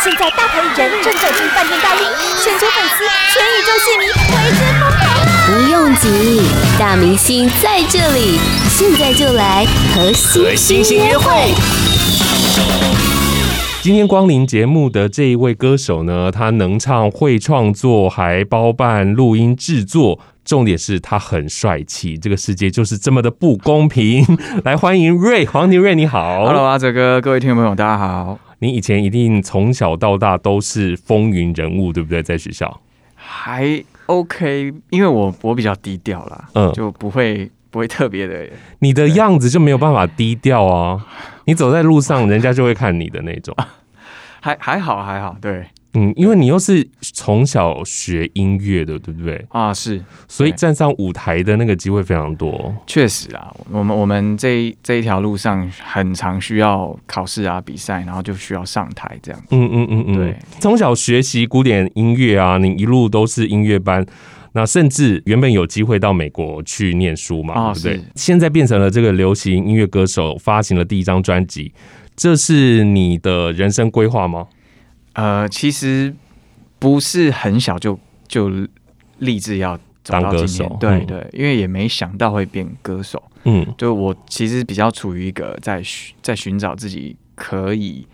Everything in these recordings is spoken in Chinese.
现在大牌艺人正走进饭店大厅，全球粉丝、全宇宙戏迷为之疯狂。不用急，大明星在这里，现在就来和星星约会。今天光临节目的这一位歌手呢，他能唱、会创作，还包办录音制作。重点是他很帅气，这个世界就是这么的不公平。来欢迎瑞黄庭瑞，你好，Hello，阿哲哥，各位听众朋友，大家好。你以前一定从小到大都是风云人物，对不对？在学校还 OK，因为我我比较低调啦，嗯，就不会不会特别的。你的样子就没有办法低调啊，你走在路上，人家就会看你的那种。还还好还好，对。嗯，因为你又是从小学音乐的，对不对？啊，是，所以站上舞台的那个机会非常多。确实啊，我们我们这一这一条路上很常需要考试啊、比赛，然后就需要上台这样。嗯嗯嗯嗯，对。从小学习古典音乐啊，你一路都是音乐班，那甚至原本有机会到美国去念书嘛，哦、对不对？现在变成了这个流行音乐歌手，发行了第一张专辑，这是你的人生规划吗？呃，其实不是很小就就立志要走到当歌手，对对，因为也没想到会变歌手。嗯，就我其实比较处于一个在在寻找自己可以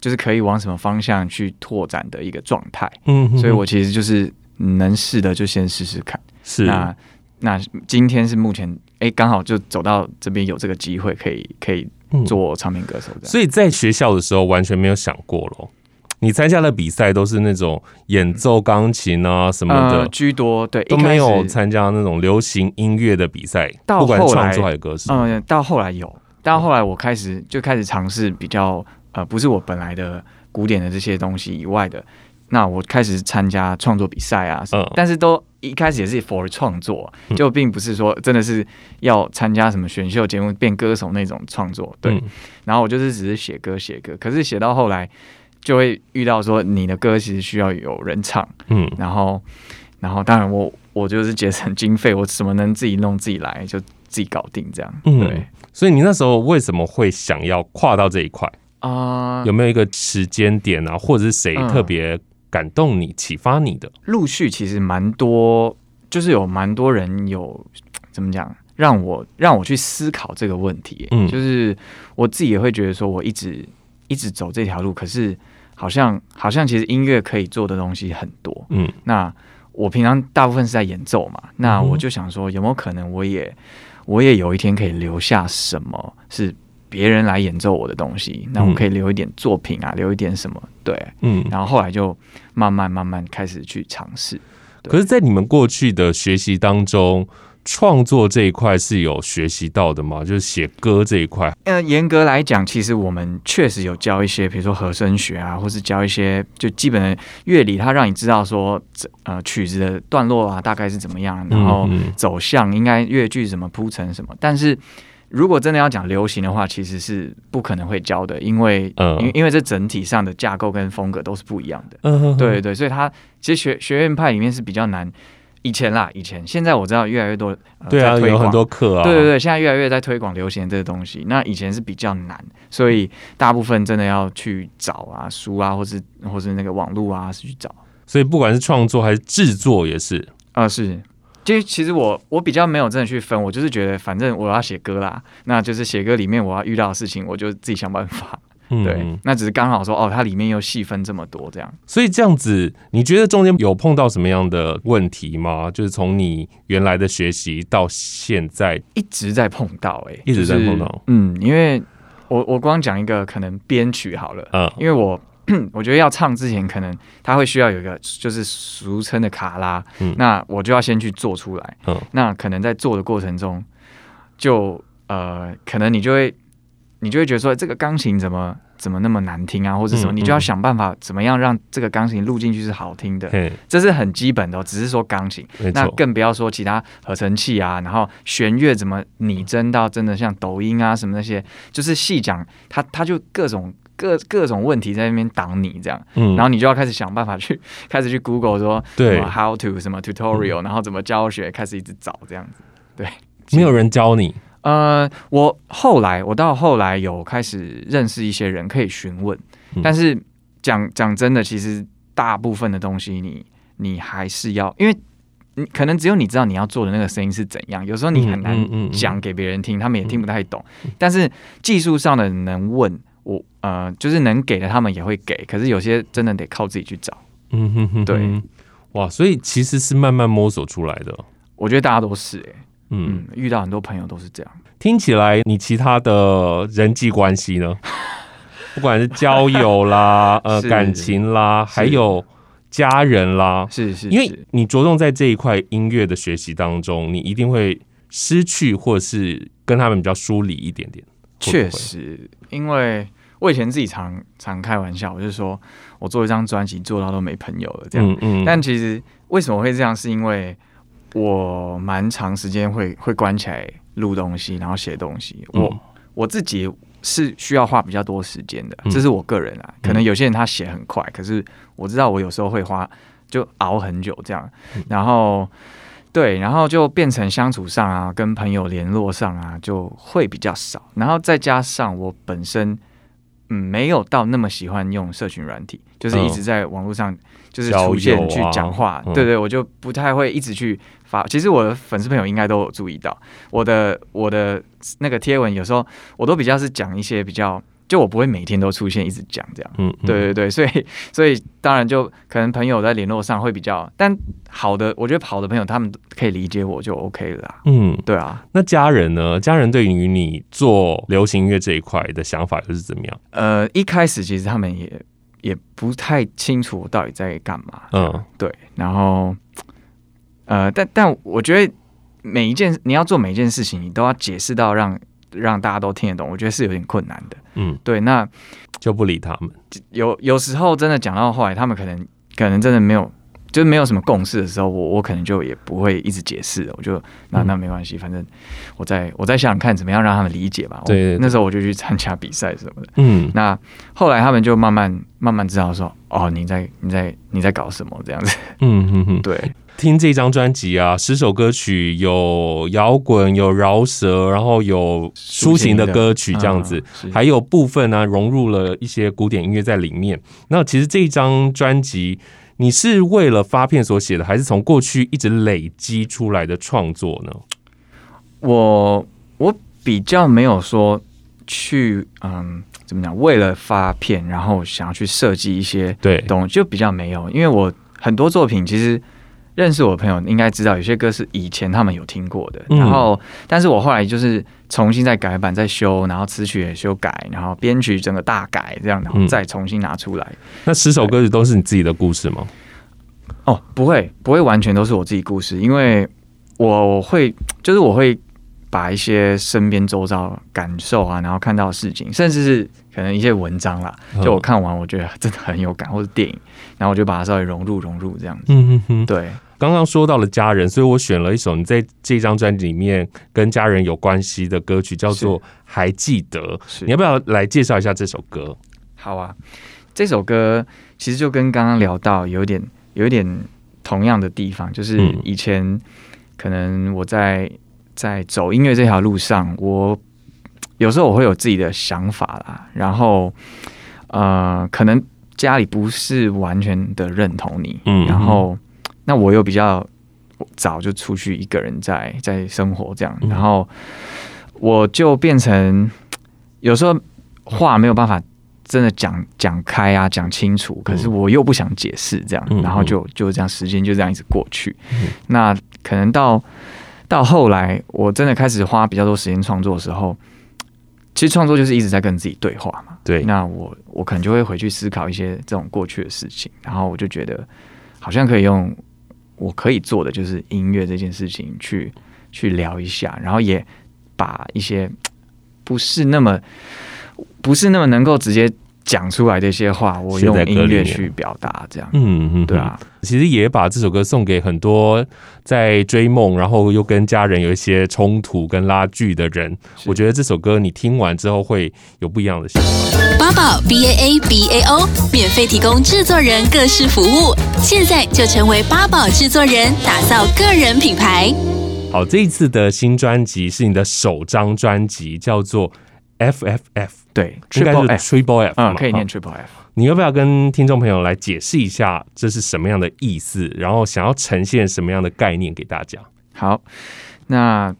就是可以往什么方向去拓展的一个状态。嗯，所以我其实就是能试的就先试试看。是，那那今天是目前哎，刚好就走到这边有这个机会可以可以做唱片歌手这样。所以在学校的时候完全没有想过咯。你参加的比赛都是那种演奏钢琴啊什么的、呃、居多，对，都没有参加那种流行音乐的比赛。不管创作还是歌手，嗯，到后来有，到后来我开始就开始尝试比较呃，不是我本来的古典的这些东西以外的，那我开始参加创作比赛啊，嗯，但是都一开始也是 for 创作，就并不是说真的是要参加什么选秀节目变歌手那种创作，对。嗯、然后我就是只是写歌写歌，可是写到后来。就会遇到说你的歌其实需要有人唱，嗯，然后，然后当然我我就是节省经费，我怎么能自己弄自己来就自己搞定这样，嗯，对。所以你那时候为什么会想要跨到这一块啊？呃、有没有一个时间点啊，或者是谁特别感动你、启发你的？陆续其实蛮多，就是有蛮多人有怎么讲，让我让我去思考这个问题，嗯，就是我自己也会觉得说我一直一直走这条路，可是。好像好像其实音乐可以做的东西很多，嗯，那我平常大部分是在演奏嘛，那我就想说有没有可能我也我也有一天可以留下什么是别人来演奏我的东西，那我可以留一点作品啊，留一点什么，对，嗯，然后后来就慢慢慢慢开始去尝试。可是，在你们过去的学习当中。创作这一块是有学习到的吗？就是写歌这一块。呃，严格来讲，其实我们确实有教一些，比如说和声学啊，或是教一些就基本的乐理，它让你知道说，呃，曲子的段落啊大概是怎么样，然后走向应该乐句怎么铺成什么。但是如果真的要讲流行的话，其实是不可能会教的，因为，嗯，因因为这整体上的架构跟风格都是不一样的。嗯，对对，所以它其实学学院派里面是比较难。以前啦，以前，现在我知道越来越多，呃、对啊，有很多课啊，对对对，现在越来越在推广流行这个东西。那以前是比较难，所以大部分真的要去找啊书啊，或是或是那个网络啊是去找。所以不管是创作还是制作也是啊、呃，是。就其实我我比较没有真的去分，我就是觉得反正我要写歌啦，那就是写歌里面我要遇到的事情，我就自己想办法。对，那只是刚好说哦，它里面又细分这么多这样，所以这样子，你觉得中间有碰到什么样的问题吗？就是从你原来的学习到现在。一直在碰到、欸，哎，一直在碰到，嗯，因为我我光讲一个可能编曲好了，嗯，因为我 我觉得要唱之前，可能他会需要有一个就是俗称的卡拉，嗯，那我就要先去做出来，嗯，那可能在做的过程中，就呃，可能你就会。你就会觉得说，这个钢琴怎么怎么那么难听啊，或者什么？你就要想办法怎么样让这个钢琴录进去是好听的。这是很基本的哦，只是说钢琴，那更不要说其他合成器啊，然后弦乐怎么拟真到真的像抖音啊什么那些，就是细讲，它它就各种各各种问题在那边挡你这样，嗯然后你就要开始想办法去开始去 Google 说，对，how to 什么 tutorial，然后怎么教学，开始一直找这样子。对，没有人教你。呃，我后来，我到后来有开始认识一些人，可以询问，嗯、但是讲讲真的，其实大部分的东西你，你你还是要，因为你可能只有你知道你要做的那个声音是怎样，有时候你很难讲给别人听，他们也听不太懂。但是技术上的能问我，呃，就是能给的，他们也会给。可是有些真的得靠自己去找。嗯哼哼，对，哇，所以其实是慢慢摸索出来的。我觉得大家都是、欸，哎，嗯，遇到很多朋友都是这样。听起来你其他的人际关系呢？不管是交友啦，呃，感情啦，还有家人啦，是是，因为你着重在这一块音乐的学习当中，你一定会失去，或者是跟他们比较疏离一点点。确实，因为我以前自己常常开玩笑，我就说我做一张专辑做到都没朋友了这样。嗯嗯。但其实为什么会这样？是因为我蛮长时间会会关起来录东西，然后写东西。我、嗯、我自己。是需要花比较多时间的，这是我个人啊。可能有些人他写很快，可是我知道我有时候会花就熬很久这样。然后对，然后就变成相处上啊，跟朋友联络上啊，就会比较少。然后再加上我本身嗯没有到那么喜欢用社群软体，就是一直在网络上就是出现去讲话。对对，我就不太会一直去发。其实我的粉丝朋友应该都有注意到我的我的。那个贴文有时候我都比较是讲一些比较，就我不会每天都出现一直讲这样，嗯，对对对，所以 所以当然就可能朋友在联络上会比较，但好的，我觉得好的朋友他们可以理解我就 OK 了啦，嗯，对啊。那家人呢？家人对于你做流行音乐这一块的想法又是怎么样？呃，一开始其实他们也也不太清楚我到底在干嘛，嗯，对，然后呃，但但我觉得。每一件你要做每一件事情，你都要解释到让让大家都听得懂，我觉得是有点困难的。嗯，对，那就不理他们。有有时候真的讲到后来，他们可能可能真的没有，就是没有什么共识的时候，我我可能就也不会一直解释了。我就那那没关系，反正我在我在想想看怎么样让他们理解吧。对，那时候我就去参加比赛什么的。嗯，那后来他们就慢慢慢慢知道说，哦，你在你在你在搞什么这样子。嗯嗯嗯，对。听这张专辑啊，十首歌曲有摇滚，有饶舌，然后有抒情的歌曲这样子，嗯、还有部分呢、啊、融入了一些古典音乐在里面。那其实这一张专辑，你是为了发片所写的，还是从过去一直累积出来的创作呢？我我比较没有说去嗯怎么讲，为了发片然后想要去设计一些对东西，就比较没有，因为我很多作品其实。认识我的朋友应该知道，有些歌是以前他们有听过的，然后，但是我后来就是重新再改版、再修，然后词曲也修改，然后编曲整个大改，这样，然后再重新拿出来。那十首歌曲都是你自己的故事吗？哦，不会，不会完全都是我自己故事，因为我会，就是我会把一些身边周遭感受啊，然后看到的事情，甚至是可能一些文章啦，就我看完我觉得真的很有感，或者电影。然后我就把它稍微融入融入这样子。嗯哼哼，对。刚刚说到了家人，所以我选了一首你在这张专辑里面跟家人有关系的歌曲，叫做《还记得》。你要不要来介绍一下这首歌？好啊，这首歌其实就跟刚刚聊到有点有一点同样的地方，就是以前可能我在在走音乐这条路上，我有时候我会有自己的想法啦，然后呃，可能。家里不是完全的认同你，嗯，然后那我又比较早就出去一个人在在生活这样，然后我就变成有时候话没有办法真的讲讲开啊，讲清楚，可是我又不想解释这样，然后就就这样时间就这样一直过去，那可能到到后来我真的开始花比较多时间创作的时候。其实创作就是一直在跟自己对话嘛。对，那我我可能就会回去思考一些这种过去的事情，然后我就觉得好像可以用我可以做的就是音乐这件事情去去聊一下，然后也把一些不是那么不是那么能够直接。讲出来的一些话，我用音乐去表达，这样，嗯嗯，对啊，其实也把这首歌送给很多在追梦，然后又跟家人有一些冲突跟拉锯的人。我觉得这首歌你听完之后会有不一样的想法。八宝 B A A B A O 免费提供制作人各式服务，现在就成为八宝制作人，打造个人品牌。好，这一次的新专辑是你的首张专辑，叫做 F F F。对，应该是 Triple F，嗯，可以念 Triple F。你要不要跟听众朋友来解释一下这是什么样的意思？然后想要呈现什么样的概念给大家？好，那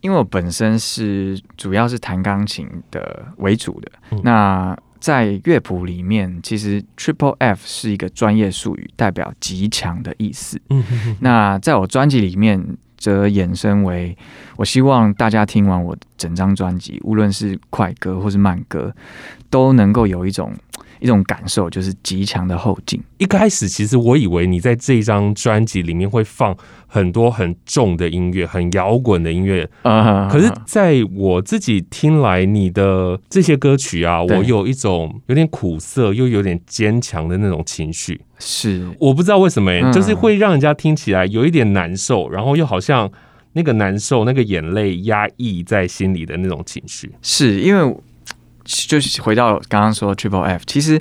因为我本身是主要是弹钢琴的为主的，嗯、那在乐谱里面，其实 Triple F 是一个专业术语，代表极强的意思。嗯哼哼，那在我专辑里面，则衍生为我希望大家听完我整张专辑，无论是快歌或是慢歌，都能够有一种。一种感受就是极强的后劲。一开始其实我以为你在这张专辑里面会放很多很重的音乐，很摇滚的音乐。Uh, 可是在我自己听来，你的这些歌曲啊，我有一种有点苦涩又有点坚强的那种情绪。是，我不知道为什么、欸，就是会让人家听起来有一点难受，然后又好像那个难受、那个眼泪压抑在心里的那种情绪。是因为。就是回到刚刚说 Triple F，其实，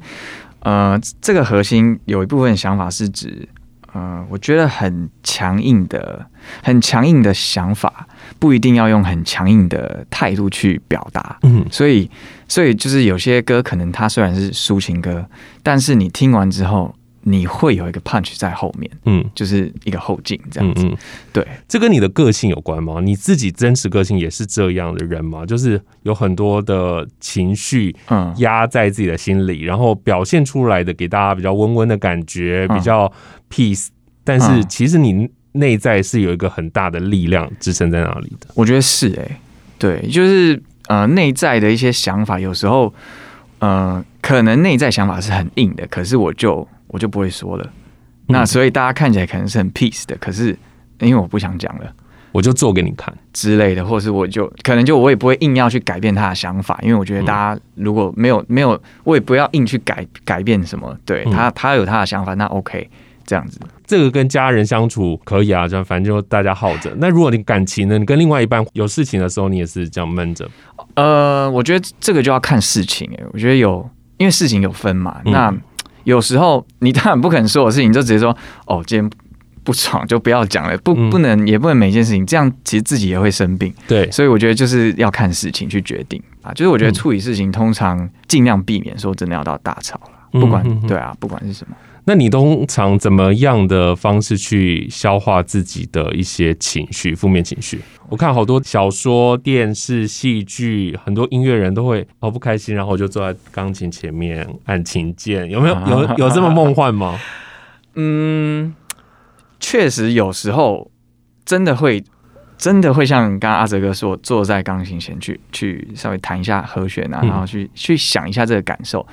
呃，这个核心有一部分想法是指，呃，我觉得很强硬的、很强硬的想法，不一定要用很强硬的态度去表达。嗯，所以，所以就是有些歌可能它虽然是抒情歌，但是你听完之后。你会有一个 punch 在后面，嗯，就是一个后劲这样子。嗯嗯、对，这跟你的个性有关吗？你自己真实个性也是这样的人吗？就是有很多的情绪，嗯，压在自己的心里，嗯、然后表现出来的给大家比较温温的感觉，比较 peace、嗯。但是其实你内在是有一个很大的力量支撑在那里的。我觉得是哎、欸，对，就是呃，内在的一些想法，有时候呃，可能内在想法是很硬的，可是我就。我就不会说了，那所以大家看起来可能是很 peace 的，可是因为我不想讲了，我就做给你看之类的，或是我就可能就我也不会硬要去改变他的想法，因为我觉得大家如果没有没有，我也不要硬去改改变什么，对他他有他的想法，那 OK 这样子。这个跟家人相处可以啊，这样反正就大家耗着。那如果你感情呢，你跟另外一半有事情的时候，你也是这样闷着？呃，我觉得这个就要看事情哎、欸，我觉得有因为事情有分嘛，那。嗯有时候你当然不肯说的事情，就直接说哦，今天不爽就不要讲了，不不能也不能每件事情这样，其实自己也会生病。对，所以我觉得就是要看事情去决定啊。就是我觉得处理事情通常尽量避免说真的要到大吵了，不管对啊，不管是什么。那你通常怎么样的方式去消化自己的一些情绪、负面情绪？我看好多小说、电视、戏剧，很多音乐人都会好不开心，然后就坐在钢琴前面按琴键。有没有有有这么梦幻吗？嗯，确实有时候真的会，真的会像刚刚阿哲哥说，坐在钢琴前去去稍微弹一下和弦啊，然后去去想一下这个感受。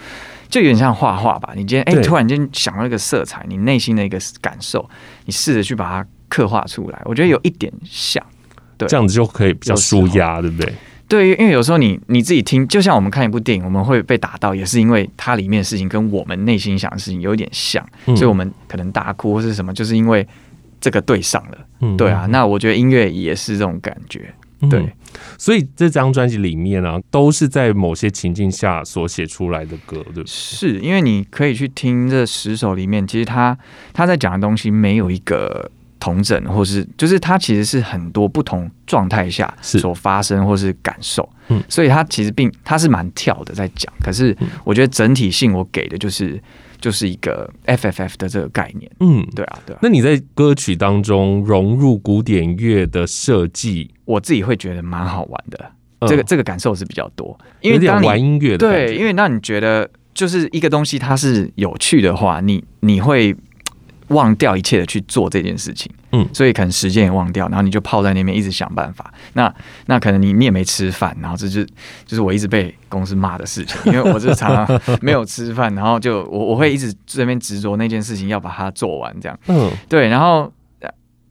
就有点像画画吧，你今天哎，突然间想到一个色彩，你内心的一个感受，你试着去把它刻画出来，我觉得有一点像，对，这样子就可以比较舒压，对不对？对，因为有时候你你自己听，就像我们看一部电影，我们会被打到，也是因为它里面的事情跟我们内心想的事情有一点像，嗯、所以我们可能大哭或是什么，就是因为这个对上了，嗯、对啊。那我觉得音乐也是这种感觉。对、嗯，所以这张专辑里面呢、啊，都是在某些情境下所写出来的歌，对不对？是因为你可以去听这十首里面，其实他他在讲的东西没有一个同整，或是就是他其实是很多不同状态下所发生或是感受，嗯，所以他其实并他是蛮跳的在讲，可是我觉得整体性我给的就是。就是一个 FFF 的这个概念，嗯，对啊，对啊。那你在歌曲当中融入古典乐的设计，我自己会觉得蛮好玩的。这个这个感受是比较多，因为有点玩音乐的。对，因为那你觉得就是一个东西它是有趣的话，你你会。忘掉一切的去做这件事情，嗯，所以可能时间也忘掉，然后你就泡在那边一直想办法。那那可能你你也没吃饭，然后这就就是我一直被公司骂的事情，因为我就常常没有吃饭，然后就我我会一直这边执着那件事情要把它做完，这样，嗯，对，然后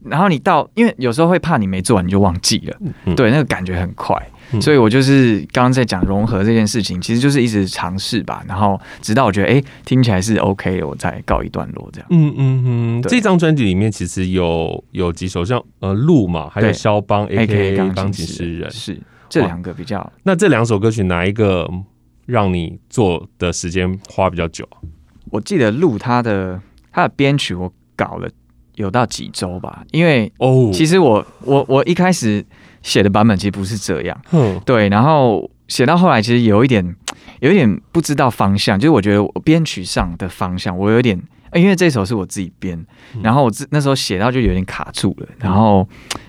然后你到，因为有时候会怕你没做完你就忘记了，嗯，对，那个感觉很快。所以我就是刚刚在讲融合这件事情，其实就是一直尝试吧，然后直到我觉得哎、欸、听起来是 OK，我再告一段落这样。嗯嗯嗯，这张专辑里面其实有有几首像呃鹿嘛，还有肖邦 AKA 钢琴诗人，是这两个比较。那这两首歌曲哪一个让你做的时间花比较久？我记得鹿他的他的编曲我搞了有到几周吧，因为哦，其实我我我一开始。写的版本其实不是这样，嗯，对，然后写到后来其实有一点有一点不知道方向，就是我觉得我编曲上的方向我有点，因为这首是我自己编，然后我自那时候写到就有点卡住了，然后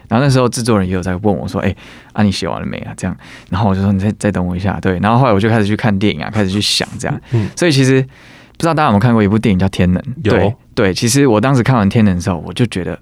然后那时候制作人也有在问我说，哎，啊你写完了没啊？这样，然后我就说你再再等我一下，对，然后后来我就开始去看电影啊，开始去想这样，所以其实不知道大家有没有看过一部电影叫《天能》？对对，其实我当时看完《天能》的时候，我就觉得。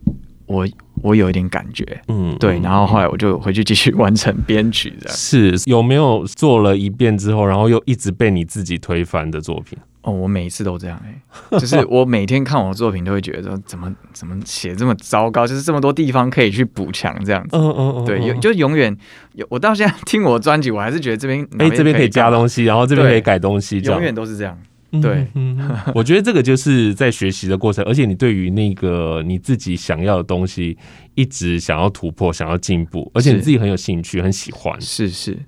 我我有一点感觉，嗯，对，然后后来我就回去继续完成编曲的。是有没有做了一遍之后，然后又一直被你自己推翻的作品？哦，我每一次都这样哎、欸，就是我每天看我的作品都会觉得说，怎么怎么写这么糟糕，就是这么多地方可以去补强这样子。嗯嗯嗯，对，有就永远有。我到现在听我的专辑，我还是觉得这边哎、欸、这边可以加东西，然后这边可以改东西，永远都是这样。对，嗯，我觉得这个就是在学习的过程，而且你对于那个你自己想要的东西，一直想要突破，想要进步，而且你自己很有兴趣，很喜欢。是是，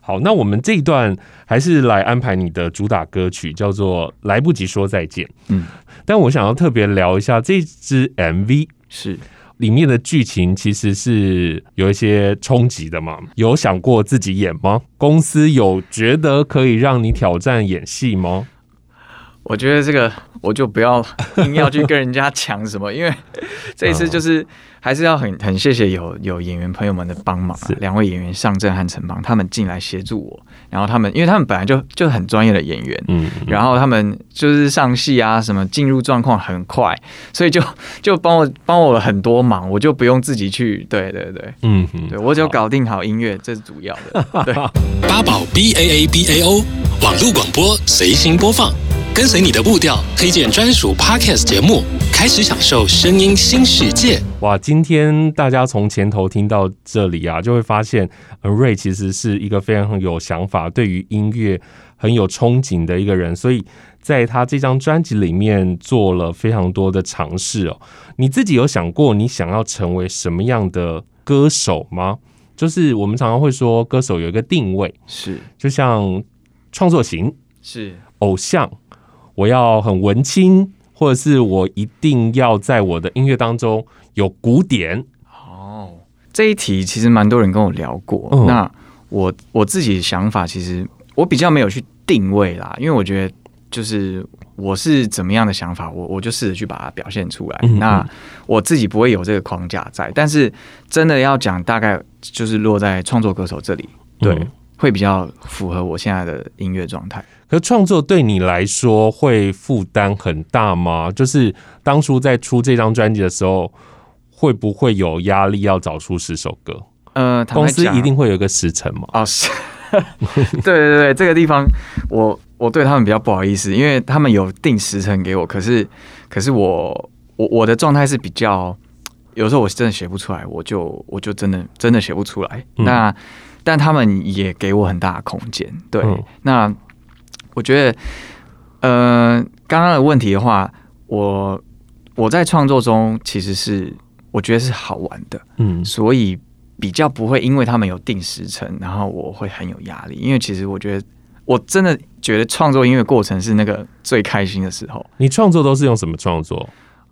好，那我们这一段还是来安排你的主打歌曲，叫做《来不及说再见》。嗯，但我想要特别聊一下这支 MV，是里面的剧情其实是有一些冲击的嘛？有想过自己演吗？公司有觉得可以让你挑战演戏吗？我觉得这个我就不要硬要去跟人家抢什么，因为这一次就是还是要很很谢谢有有演员朋友们的帮忙，两位演员上阵和陈邦他们进来协助我，然后他们因为他们本来就就很专业的演员，嗯，然后他们就是上戏啊什么进入状况很快，所以就就帮我帮我了很多忙，我就不用自己去，对对对，嗯，对我只要搞定好音乐，这是主要的，对，八宝 B A A B A O 网络广播随心播放。跟随你的步调，推荐专属 Podcast 节目，开始享受声音新世界。哇，今天大家从前头听到这里啊，就会发现 Ray 其实是一个非常有想法、对于音乐很有憧憬的一个人，所以在他这张专辑里面做了非常多的尝试哦。你自己有想过你想要成为什么样的歌手吗？就是我们常常会说，歌手有一个定位，是就像创作型，是偶像。我要很文青，或者是我一定要在我的音乐当中有古典。哦，这一题其实蛮多人跟我聊过。嗯、那我我自己的想法，其实我比较没有去定位啦，因为我觉得就是我是怎么样的想法，我我就试着去把它表现出来。嗯嗯，那我自己不会有这个框架在，但是真的要讲，大概就是落在创作歌手这里，对，嗯、会比较符合我现在的音乐状态。可创作对你来说会负担很大吗？就是当初在出这张专辑的时候，会不会有压力要找出十首歌？呃，公司一定会有一个时辰吗？哦，是，对对对，这个地方我我对他们比较不好意思，因为他们有定时辰给我，可是可是我我我的状态是比较，有时候我真的写不出来，我就我就真的真的写不出来。嗯、那但他们也给我很大的空间，对，嗯、那。我觉得，呃，刚刚的问题的话，我我在创作中其实是我觉得是好玩的，嗯，所以比较不会因为他们有定时程，然后我会很有压力，因为其实我觉得我真的觉得创作音乐过程是那个最开心的时候。你创作都是用什么创作？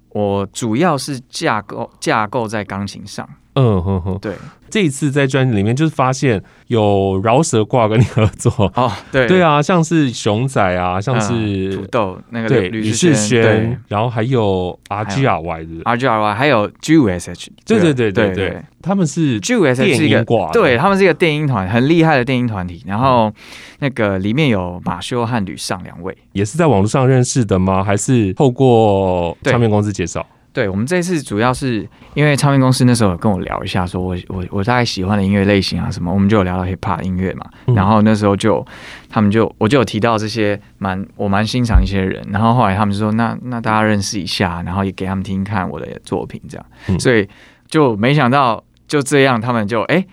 我主要是架构架构在钢琴上。嗯哼哼，对，这一次在专辑里面就是发现有饶舌挂跟你合作。哦，对。对啊，像是熊仔啊，像是土豆那个对吕世轩，然后还有 R G R Y 的。R G R Y，还有 G U S H，对对对对对，他们是 G U S H 是一个，对他们是一个电音团，很厉害的电音团体。然后那个里面有马修和吕尚两位，也是在网络上认识的吗？还是透过唱片公司介绍？对，我们这次主要是因为唱片公司那时候有跟我聊一下，说我我我大概喜欢的音乐类型啊什么，我们就有聊到 hip hop 音乐嘛。嗯、然后那时候就他们就我就有提到这些蛮我蛮欣赏一些人，然后后来他们就说那那大家认识一下，然后也给他们听看我的作品这样，嗯、所以就没想到就这样，他们就哎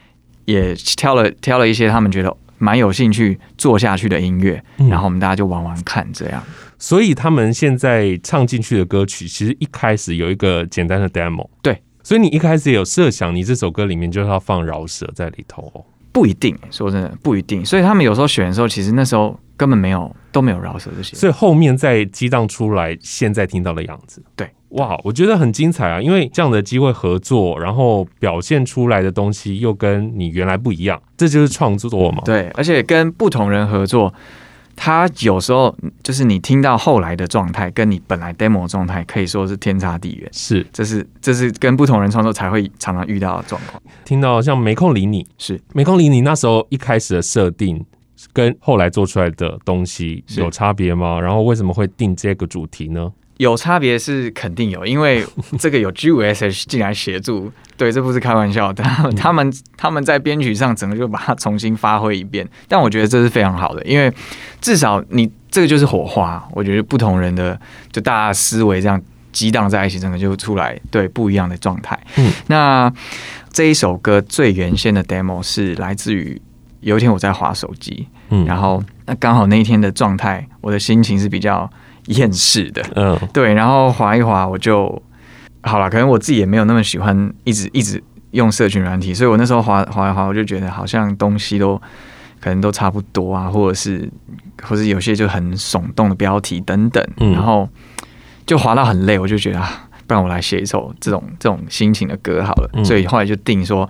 也挑了挑了一些他们觉得蛮有兴趣做下去的音乐，嗯、然后我们大家就玩玩看这样。所以他们现在唱进去的歌曲，其实一开始有一个简单的 demo。对，所以你一开始也有设想，你这首歌里面就是要放饶舌在里头哦？不一定，说真的不一定。所以他们有时候选的时候，其实那时候根本没有都没有饶舌这些。所以后面再激荡出来，现在听到的样子。对，哇，我觉得很精彩啊！因为这样的机会合作，然后表现出来的东西又跟你原来不一样，这就是创作嘛。对，而且跟不同人合作。他有时候就是你听到后来的状态，跟你本来 demo 状态可以说是天差地远。是，这是这是跟不同人创作才会常常遇到的状况。听到像没空理你，是没空理你，那时候一开始的设定跟后来做出来的东西有差别吗？然后为什么会定这个主题呢？有差别是肯定有，因为 这个有 G5SH 进来协助，对，这不是开玩笑的。他们他们他们在编曲上整个就把它重新发挥一遍，但我觉得这是非常好的，因为至少你这个就是火花。我觉得不同人的就大家思维这样激荡在一起，整个就出来对不一样的状态。嗯，那这一首歌最原先的 demo 是来自于有一天我在划手机，嗯，然后那刚好那一天的状态，我的心情是比较。厌世的，嗯，对，然后滑一滑，我就好了。可能我自己也没有那么喜欢一直一直用社群软体，所以我那时候滑滑一滑，我就觉得好像东西都可能都差不多啊，或者是或者有些就很耸动的标题等等，然后就滑到很累，我就觉得啊，不然我来写一首这种这种心情的歌好了。所以后来就定说，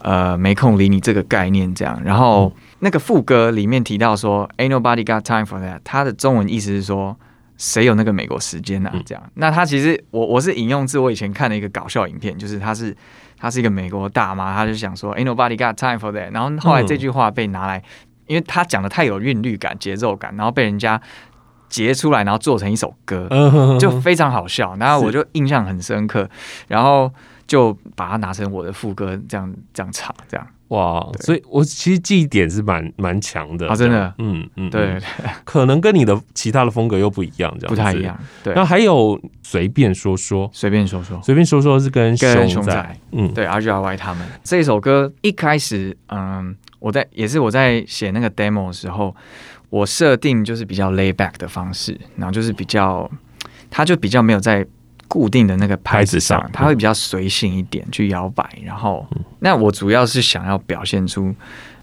呃，没空理你这个概念这样。然后那个副歌里面提到说，Ain't nobody got time for that，它的中文意思是说。谁有那个美国时间呢、啊？这样，那他其实我我是引用自我以前看的一个搞笑影片，就是他是他是一个美国大妈，他就想说，Ain't nobody got time for that。然后后来这句话被拿来，嗯、因为他讲的太有韵律感、节奏感，然后被人家截出来，然后做成一首歌，就非常好笑。然后我就印象很深刻，然后就把它拿成我的副歌，这样这样唱，这样。哇，所以我其实记忆点是蛮蛮强的啊，真的，嗯嗯，对，对，可能跟你的其他的风格又不一样，这样不太一样。对，那还有随便说说，随便说说，随便说说是跟熊仔，熊仔。嗯，对，R G R Y 他们。这首歌一开始，嗯，我在也是我在写那个 demo 的时候，我设定就是比较 lay back 的方式，然后就是比较，他就比较没有在。固定的那个拍子上，它会比较随性一点去摇摆。然后，那我主要是想要表现出，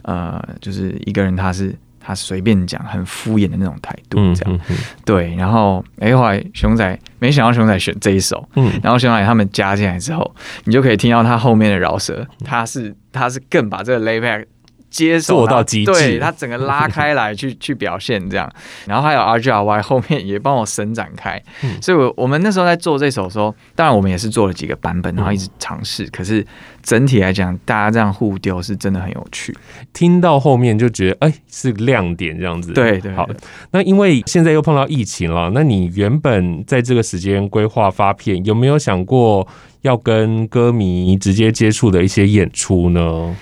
呃，就是一个人他是他随便讲，很敷衍的那种态度，这样。对。然后，哎，后来熊仔没想到熊仔选这一首，嗯，然后熊仔他们加进来之后，你就可以听到他后面的饶舌，他是他是更把这个 layback。接受到极致，对他整个拉开来去 去表现这样，然后还有 R G R Y 后面也帮我伸展开，嗯、所以我我们那时候在做这首的时候，当然我们也是做了几个版本，然后一直尝试，嗯、可是整体来讲，大家这样互丢是真的很有趣。听到后面就觉得哎、欸、是亮点这样子，对，对对。好，那因为现在又碰到疫情了，那你原本在这个时间规划发片，有没有想过要跟歌迷直接接触的一些演出呢？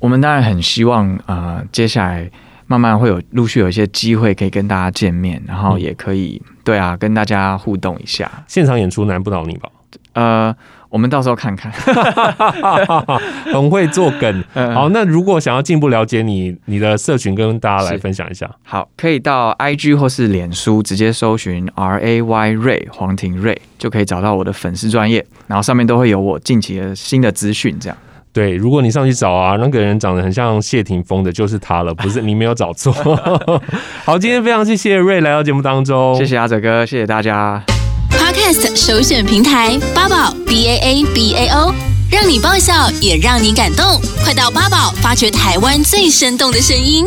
我们当然很希望，呃，接下来慢慢会有陆续有一些机会可以跟大家见面，然后也可以，嗯、对啊，跟大家互动一下。现场演出难不倒你吧？呃，我们到时候看看，很会做梗。好，那如果想要进一步了解你，你的社群跟大家来分享一下。好，可以到 IG 或是脸书直接搜寻 R A Y Ray 黄庭瑞，就可以找到我的粉丝专业，然后上面都会有我近期的新的资讯，这样。对，如果你上去找啊，那个人长得很像谢霆锋的，就是他了，不是你没有找错。好，今天非常谢谢瑞来到节目当中，谢谢阿哲哥，谢谢大家。Podcast 首选平台八宝 B A A B A O，让你爆笑也让你感动，快到八宝发掘台湾最生动的声音。